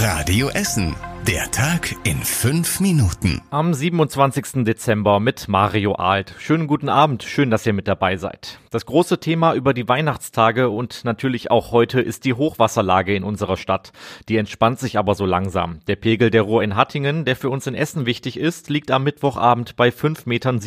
Radio Essen. Der Tag in fünf Minuten. Am 27. Dezember mit Mario Alt. Schönen guten Abend, schön, dass ihr mit dabei seid. Das große Thema über die Weihnachtstage und natürlich auch heute ist die Hochwasserlage in unserer Stadt. Die entspannt sich aber so langsam. Der Pegel der Ruhr in Hattingen, der für uns in Essen wichtig ist, liegt am Mittwochabend bei 5,67 Metern.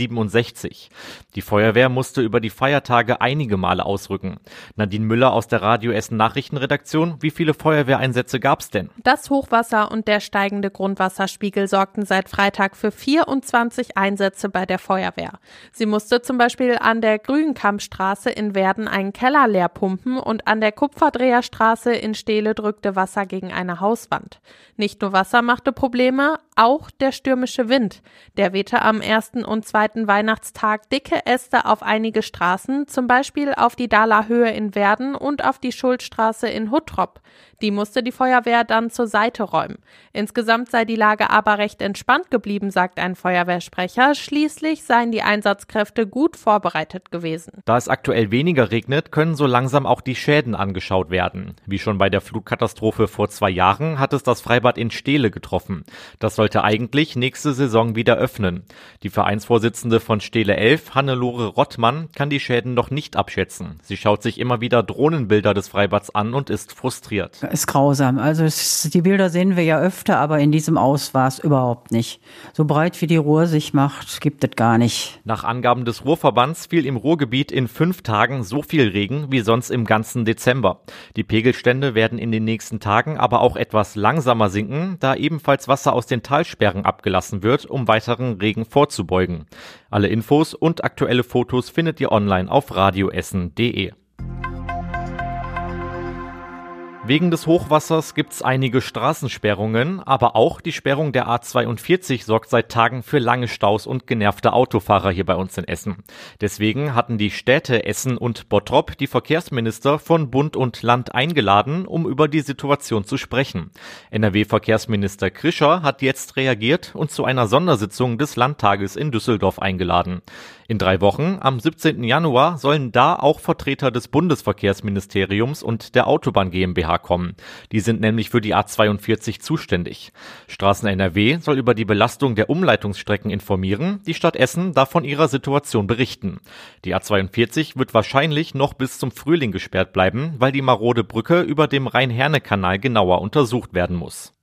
Die Feuerwehr musste über die Feiertage einige Male ausrücken. Nadine Müller aus der Radio Essen Nachrichtenredaktion, wie viele Feuerwehreinsätze gab's denn? Das Hochwasser und der steigende steigende Grundwasserspiegel sorgten seit Freitag für 24 Einsätze bei der Feuerwehr. Sie musste zum Beispiel an der Grünkampstraße in Werden einen Keller leer pumpen und an der Kupferdreherstraße in Steele drückte Wasser gegen eine Hauswand. Nicht nur Wasser machte Probleme, auch der stürmische Wind. Der wehte am ersten und zweiten Weihnachtstag dicke Äste auf einige Straßen, zum Beispiel auf die Dahler Höhe in Werden und auf die Schuldstraße in Huttrop. Die musste die Feuerwehr dann zur Seite räumen. Insgesamt sei die Lage aber recht entspannt geblieben, sagt ein Feuerwehrsprecher. Schließlich seien die Einsatzkräfte gut vorbereitet gewesen. Da es aktuell weniger regnet, können so langsam auch die Schäden angeschaut werden. Wie schon bei der Flutkatastrophe vor zwei Jahren hat es das Freibad in Steele getroffen. Das sollte eigentlich nächste Saison wieder öffnen. Die Vereinsvorsitzende von Steele 11, Hannelore Rottmann, kann die Schäden noch nicht abschätzen. Sie schaut sich immer wieder Drohnenbilder des Freibads an und ist frustriert ist grausam. Also es, die Bilder sehen wir ja öfter, aber in diesem Ausmaß überhaupt nicht. So breit wie die Ruhr sich macht, gibt es gar nicht. Nach Angaben des Ruhrverbands fiel im Ruhrgebiet in fünf Tagen so viel Regen wie sonst im ganzen Dezember. Die Pegelstände werden in den nächsten Tagen aber auch etwas langsamer sinken, da ebenfalls Wasser aus den Talsperren abgelassen wird, um weiteren Regen vorzubeugen. Alle Infos und aktuelle Fotos findet ihr online auf radioessen.de. Wegen des Hochwassers gibt's einige Straßensperrungen, aber auch die Sperrung der A42 sorgt seit Tagen für lange Staus und genervte Autofahrer hier bei uns in Essen. Deswegen hatten die Städte Essen und Bottrop die Verkehrsminister von Bund und Land eingeladen, um über die Situation zu sprechen. NRW-Verkehrsminister Krischer hat jetzt reagiert und zu einer Sondersitzung des Landtages in Düsseldorf eingeladen. In drei Wochen, am 17. Januar, sollen da auch Vertreter des Bundesverkehrsministeriums und der Autobahn GmbH kommen. Die sind nämlich für die A42 zuständig. Straßen NRW soll über die Belastung der Umleitungsstrecken informieren, die Stadt Essen darf von ihrer Situation berichten. Die A42 wird wahrscheinlich noch bis zum Frühling gesperrt bleiben, weil die marode Brücke über dem Rhein-Herne-Kanal genauer untersucht werden muss.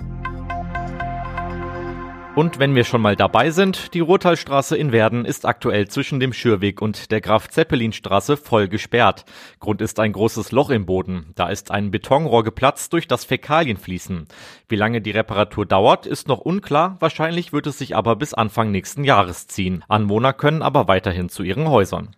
Und wenn wir schon mal dabei sind, die Ruhrtalstraße in Werden ist aktuell zwischen dem Schürweg und der Graf-Zeppelin-Straße voll gesperrt. Grund ist ein großes Loch im Boden. Da ist ein Betonrohr geplatzt, durch das Fäkalien fließen. Wie lange die Reparatur dauert, ist noch unklar. Wahrscheinlich wird es sich aber bis Anfang nächsten Jahres ziehen. Anwohner können aber weiterhin zu ihren Häusern.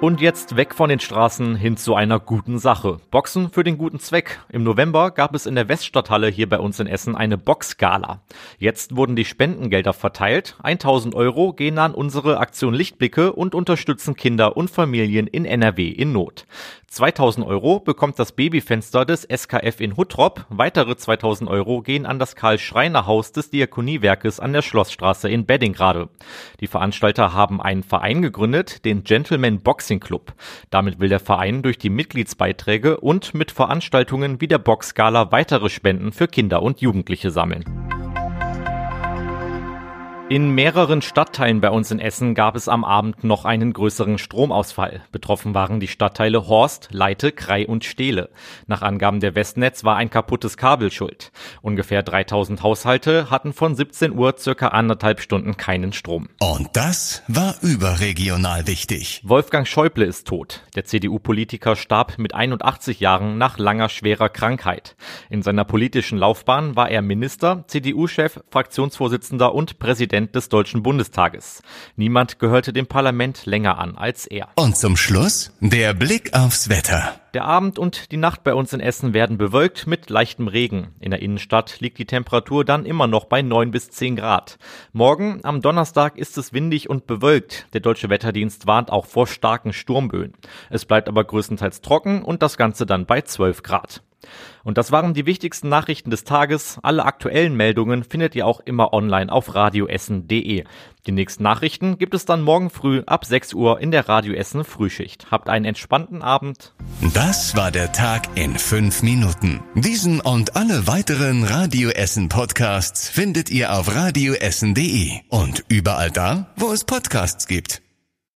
Und jetzt weg von den Straßen hin zu einer guten Sache. Boxen für den guten Zweck. Im November gab es in der Weststadthalle hier bei uns in Essen eine Boxgala. Jetzt wurden die Spendengelder verteilt. 1000 Euro gehen an unsere Aktion Lichtblicke und unterstützen Kinder und Familien in NRW in Not. 2000 Euro bekommt das Babyfenster des SKF in Huttrop. Weitere 2000 Euro gehen an das Karl-Schreiner-Haus des Diakoniewerkes an der Schlossstraße in Beddingrade. Die Veranstalter haben einen Verein gegründet, den Gentleman Boxing Club. Damit will der Verein durch die Mitgliedsbeiträge und mit Veranstaltungen wie der Boxgala weitere Spenden für Kinder und Jugendliche sammeln. In mehreren Stadtteilen bei uns in Essen gab es am Abend noch einen größeren Stromausfall. Betroffen waren die Stadtteile Horst, Leite, Krei und Stehle. Nach Angaben der Westnetz war ein kaputtes Kabel schuld. Ungefähr 3000 Haushalte hatten von 17 Uhr circa anderthalb Stunden keinen Strom. Und das war überregional wichtig. Wolfgang Schäuble ist tot. Der CDU-Politiker starb mit 81 Jahren nach langer schwerer Krankheit. In seiner politischen Laufbahn war er Minister, CDU-Chef, Fraktionsvorsitzender und Präsident Präsident des Deutschen Bundestages. Niemand gehörte dem Parlament länger an als er. Und zum Schluss der Blick aufs Wetter. Der Abend und die Nacht bei uns in Essen werden bewölkt mit leichtem Regen. In der Innenstadt liegt die Temperatur dann immer noch bei 9 bis 10 Grad. Morgen, am Donnerstag, ist es windig und bewölkt. Der Deutsche Wetterdienst warnt auch vor starken Sturmböen. Es bleibt aber größtenteils trocken und das Ganze dann bei 12 Grad. Und das waren die wichtigsten Nachrichten des Tages. Alle aktuellen Meldungen findet ihr auch immer online auf radioessen.de. Die nächsten Nachrichten gibt es dann morgen früh ab 6 Uhr in der Radio Essen Frühschicht. Habt einen entspannten Abend. Das war der Tag in fünf Minuten. Diesen und alle weiteren Radio Essen Podcasts findet ihr auf radioessen.de und überall da, wo es Podcasts gibt.